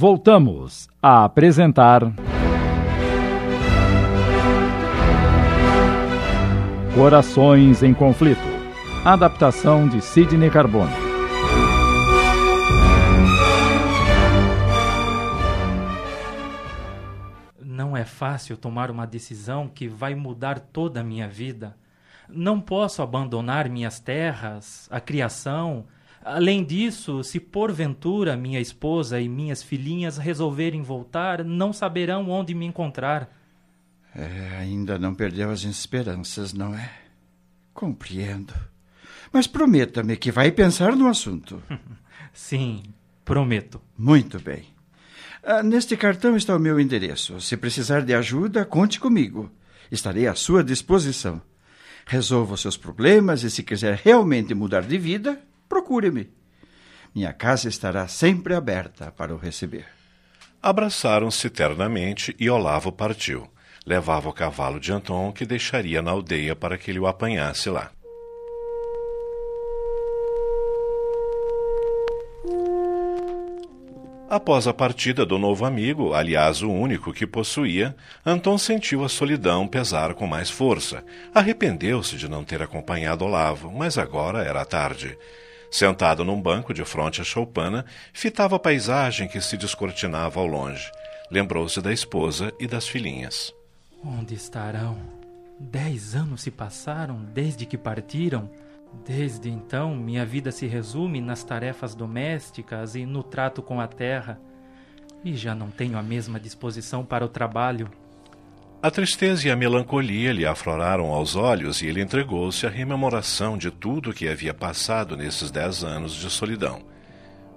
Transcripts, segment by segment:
Voltamos a apresentar. Corações em Conflito. Adaptação de Sidney Carbone. Não é fácil tomar uma decisão que vai mudar toda a minha vida. Não posso abandonar minhas terras, a criação. Além disso, se porventura minha esposa e minhas filhinhas resolverem voltar, não saberão onde me encontrar. É, ainda não perdeu as esperanças, não é? Compreendo. Mas prometa-me que vai pensar no assunto. Sim, prometo. Muito bem. Ah, neste cartão está o meu endereço. Se precisar de ajuda, conte comigo. Estarei à sua disposição. Resolva os seus problemas e, se quiser realmente mudar de vida, procure-me. Minha casa estará sempre aberta para o receber. Abraçaram-se ternamente e Olavo partiu levava o cavalo de Anton, que deixaria na aldeia para que ele o apanhasse lá. Após a partida do novo amigo, aliás o único que possuía, Anton sentiu a solidão pesar com mais força. Arrependeu-se de não ter acompanhado Olavo, mas agora era tarde. Sentado num banco de fronte à choupana, fitava a paisagem que se descortinava ao longe. Lembrou-se da esposa e das filhinhas. Onde estarão? Dez anos se passaram desde que partiram. Desde então, minha vida se resume nas tarefas domésticas e no trato com a terra. E já não tenho a mesma disposição para o trabalho. A tristeza e a melancolia lhe afloraram aos olhos e ele entregou-se à rememoração de tudo o que havia passado nesses dez anos de solidão.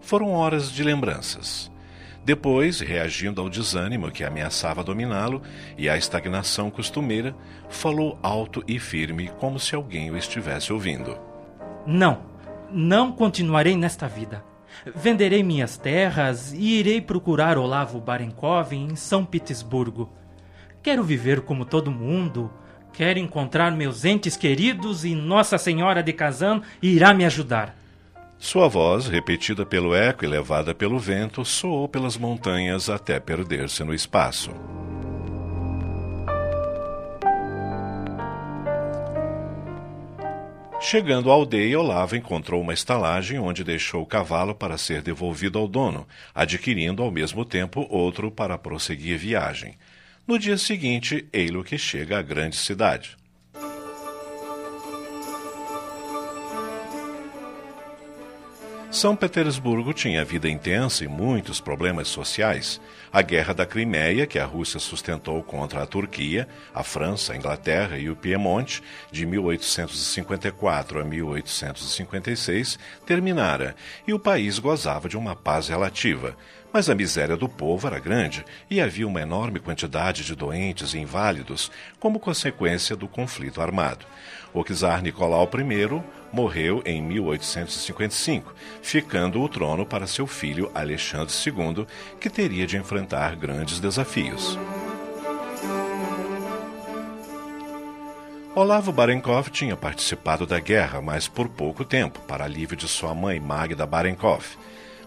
Foram horas de lembranças. Depois, reagindo ao desânimo que ameaçava dominá-lo e à estagnação costumeira, falou alto e firme, como se alguém o estivesse ouvindo. Não, não continuarei nesta vida. Venderei minhas terras e irei procurar Olavo Barenkov em São Petersburgo. Quero viver como todo mundo, quero encontrar meus entes queridos e Nossa Senhora de Kazan irá me ajudar. Sua voz, repetida pelo eco e levada pelo vento, soou pelas montanhas até perder-se no espaço. Chegando à aldeia, Olavo encontrou uma estalagem onde deixou o cavalo para ser devolvido ao dono, adquirindo ao mesmo tempo outro para prosseguir viagem. No dia seguinte, Eilo que chega à grande cidade. São Petersburgo tinha vida intensa e muitos problemas sociais. A Guerra da Crimeia, que a Rússia sustentou contra a Turquia, a França, a Inglaterra e o Piemonte, de 1854 a 1856, terminara e o país gozava de uma paz relativa. Mas a miséria do povo era grande e havia uma enorme quantidade de doentes e inválidos como consequência do conflito armado. O czar Nicolau I morreu em 1855, ficando o trono para seu filho Alexandre II, que teria de enfrentar grandes desafios. Olavo Barenkov tinha participado da guerra, mas por pouco tempo, para alívio de sua mãe Magda Barenkov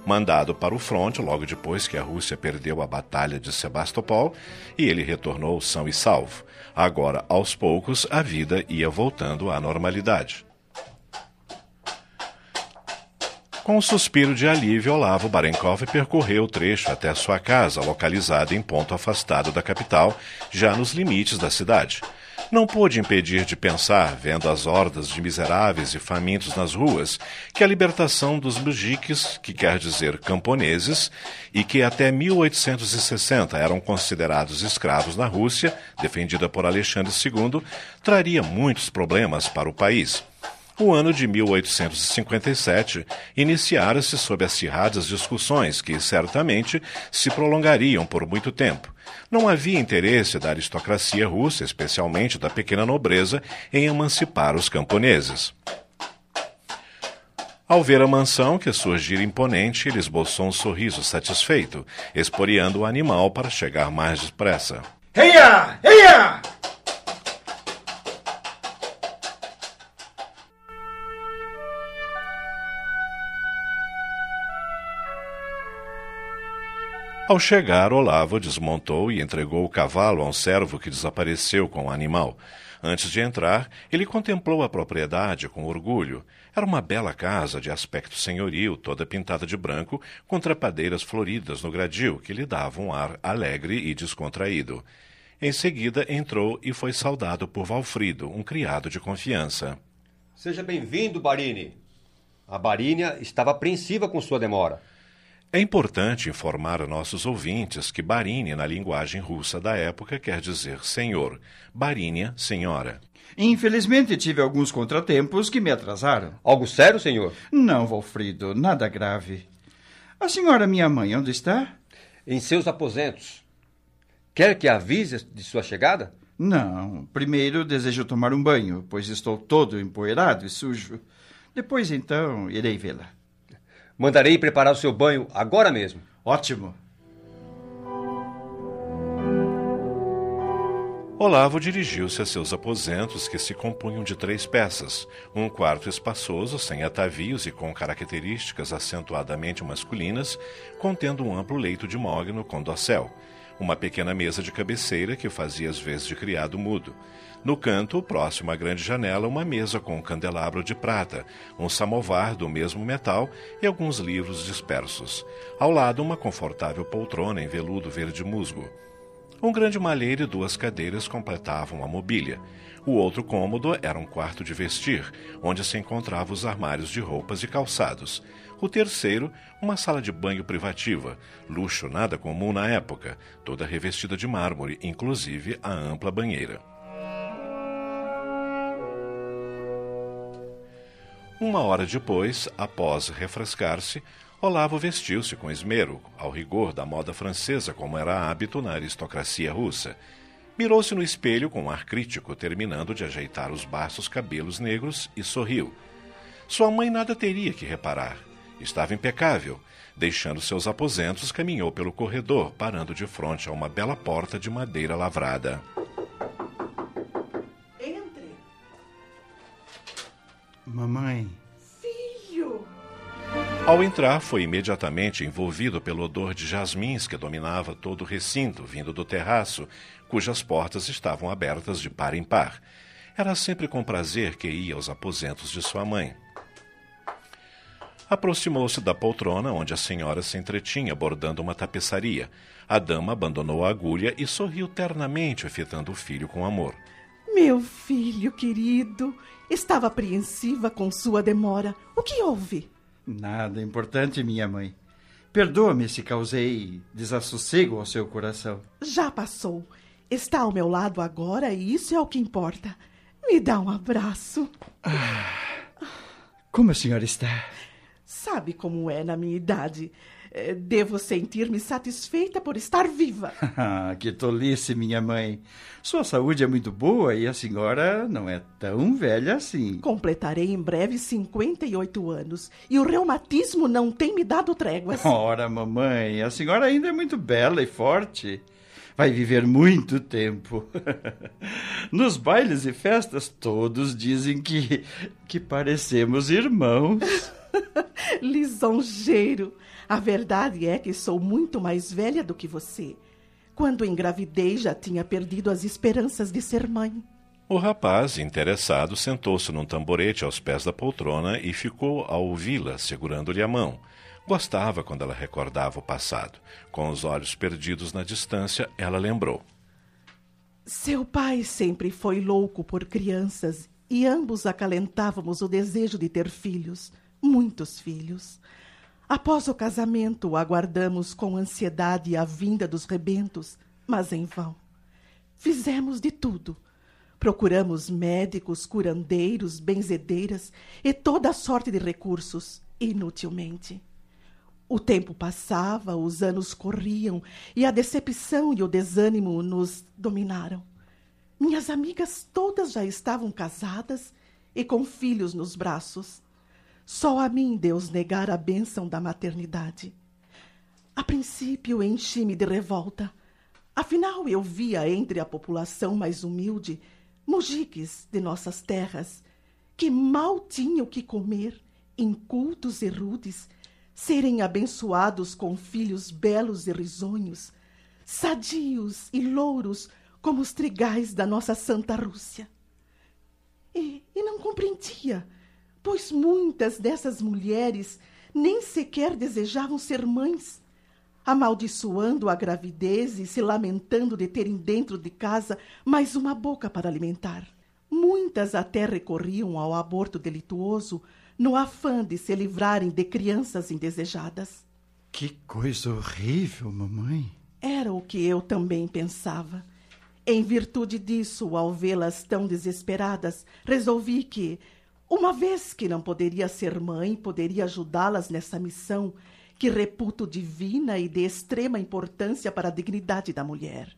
mandado para o fronte logo depois que a Rússia perdeu a Batalha de Sebastopol e ele retornou são e salvo. Agora, aos poucos, a vida ia voltando à normalidade. Com um suspiro de alívio, Olavo Barenkov percorreu o trecho até sua casa, localizada em ponto afastado da capital, já nos limites da cidade não pôde impedir de pensar, vendo as hordas de miseráveis e famintos nas ruas, que a libertação dos mujiques, que quer dizer camponeses, e que até 1860 eram considerados escravos na Rússia, defendida por Alexandre II, traria muitos problemas para o país. O ano de 1857 iniciara-se sob acirradas discussões que, certamente, se prolongariam por muito tempo. Não havia interesse da aristocracia russa, especialmente da pequena nobreza, em emancipar os camponeses. Ao ver a mansão que surgira imponente, ele esboçou um sorriso satisfeito, esporeando o animal para chegar mais depressa. Heia! Heia! Ao chegar, Olavo desmontou e entregou o cavalo a um servo que desapareceu com o animal. Antes de entrar, ele contemplou a propriedade com orgulho. Era uma bela casa de aspecto senhoril, toda pintada de branco, com trepadeiras floridas no gradil, que lhe davam um ar alegre e descontraído. Em seguida, entrou e foi saudado por Valfrido, um criado de confiança. Seja bem-vindo, Barini. A Barínia estava apreensiva com sua demora. É importante informar a nossos ouvintes que Barini, na linguagem russa da época, quer dizer senhor. Barínia, senhora. Infelizmente tive alguns contratempos que me atrasaram. Algo sério, senhor? Não, Valfrido, nada grave. A senhora, minha mãe, onde está? Em seus aposentos. Quer que avise de sua chegada? Não. Primeiro desejo tomar um banho, pois estou todo empoeirado e sujo. Depois, então, irei vê-la. Mandarei preparar o seu banho agora mesmo. Ótimo. Olavo dirigiu-se a seus aposentos, que se compunham de três peças: um quarto espaçoso, sem atavios e com características acentuadamente masculinas, contendo um amplo leito de mogno com dossel, uma pequena mesa de cabeceira que fazia as vezes de criado mudo. No canto, próximo à grande janela, uma mesa com um candelabro de prata, um samovar do mesmo metal e alguns livros dispersos. Ao lado, uma confortável poltrona em veludo verde musgo. Um grande malheiro e duas cadeiras completavam a mobília. O outro cômodo era um quarto de vestir, onde se encontravam os armários de roupas e calçados. O terceiro, uma sala de banho privativa, luxo nada comum na época, toda revestida de mármore, inclusive a ampla banheira. Uma hora depois, após refrescar-se, Olavo vestiu-se com esmero, ao rigor da moda francesa, como era hábito na aristocracia russa. Mirou-se no espelho com um ar crítico, terminando de ajeitar os baços cabelos negros, e sorriu. Sua mãe nada teria que reparar. Estava impecável. Deixando seus aposentos, caminhou pelo corredor, parando de frente a uma bela porta de madeira lavrada. Mamãe. Ao entrar, foi imediatamente envolvido pelo odor de jasmins que dominava todo o recinto, vindo do terraço, cujas portas estavam abertas de par em par. Era sempre com prazer que ia aos aposentos de sua mãe. Aproximou-se da poltrona onde a senhora se entretinha bordando uma tapeçaria. A dama abandonou a agulha e sorriu ternamente, fitando o filho com amor. Meu filho querido, estava apreensiva com sua demora. O que houve? Nada importante, minha mãe. Perdoa-me se causei desassossego ao seu coração. Já passou. Está ao meu lado agora e isso é o que importa. Me dá um abraço. Ah, como a senhora está? Sabe como é na minha idade. Eh, devo sentir-me satisfeita por estar viva. Ah, que tolice, minha mãe. Sua saúde é muito boa e a senhora não é tão velha assim. Completarei em breve 58 anos e o reumatismo não tem me dado tréguas. Ora, mamãe, a senhora ainda é muito bela e forte. Vai viver muito tempo. Nos bailes e festas, todos dizem que, que parecemos irmãos. Lisonjeiro. A verdade é que sou muito mais velha do que você. Quando engravidei, já tinha perdido as esperanças de ser mãe. O rapaz, interessado, sentou-se num tamborete aos pés da poltrona e ficou a ouvi-la, segurando-lhe a mão. Gostava quando ela recordava o passado. Com os olhos perdidos na distância, ela lembrou. Seu pai sempre foi louco por crianças e ambos acalentávamos o desejo de ter filhos, muitos filhos. Após o casamento, aguardamos com ansiedade a vinda dos rebentos, mas em vão. Fizemos de tudo. Procuramos médicos, curandeiros, benzedeiras e toda sorte de recursos, inutilmente. O tempo passava, os anos corriam e a decepção e o desânimo nos dominaram. Minhas amigas todas já estavam casadas e com filhos nos braços. Só a mim Deus negara a bênção da maternidade. A princípio enchi-me de revolta. Afinal, eu via entre a população mais humilde mujiques de nossas terras que mal tinham que comer, incultos e rudes, serem abençoados com filhos belos e risonhos, sadios e louros como os trigais da nossa Santa Rússia. E, e não compreendia, pois muitas dessas mulheres nem sequer desejavam ser mães, amaldiçoando a gravidez e se lamentando de terem dentro de casa mais uma boca para alimentar. Muitas até recorriam ao aborto delituoso no afã de se livrarem de crianças indesejadas. Que coisa horrível, mamãe. Era o que eu também pensava. Em virtude disso, ao vê-las tão desesperadas, resolvi que, uma vez que não poderia ser mãe, poderia ajudá-las nessa missão que reputo divina e de extrema importância para a dignidade da mulher.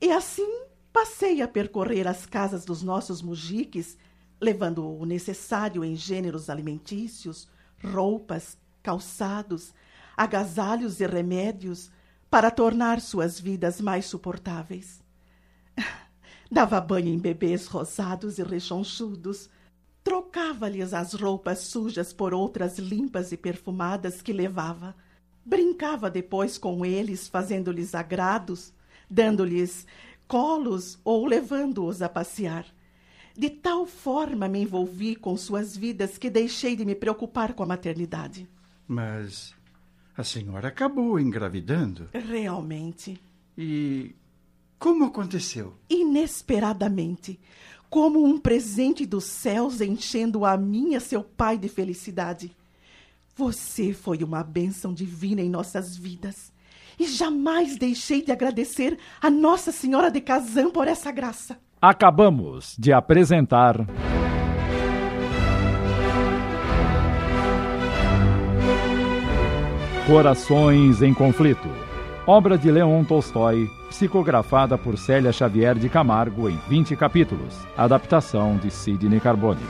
E assim passei a percorrer as casas dos nossos mujiques, levando o necessário em gêneros alimentícios, roupas, calçados, agasalhos e remédios para tornar suas vidas mais suportáveis. Dava banho em bebês rosados e rechonchudos, Trocava-lhes as roupas sujas por outras limpas e perfumadas que levava. Brincava depois com eles, fazendo-lhes agrados, dando-lhes colos ou levando-os a passear. De tal forma me envolvi com suas vidas que deixei de me preocupar com a maternidade. Mas a senhora acabou engravidando? Realmente. E como aconteceu? Inesperadamente como um presente dos céus enchendo a minha seu pai de felicidade. Você foi uma bênção divina em nossas vidas. E jamais deixei de agradecer a Nossa Senhora de Kazan por essa graça. Acabamos de apresentar. Corações em Conflito. Obra de Leon Tolstói, psicografada por Célia Xavier de Camargo em 20 capítulos. Adaptação de Sidney Carbone.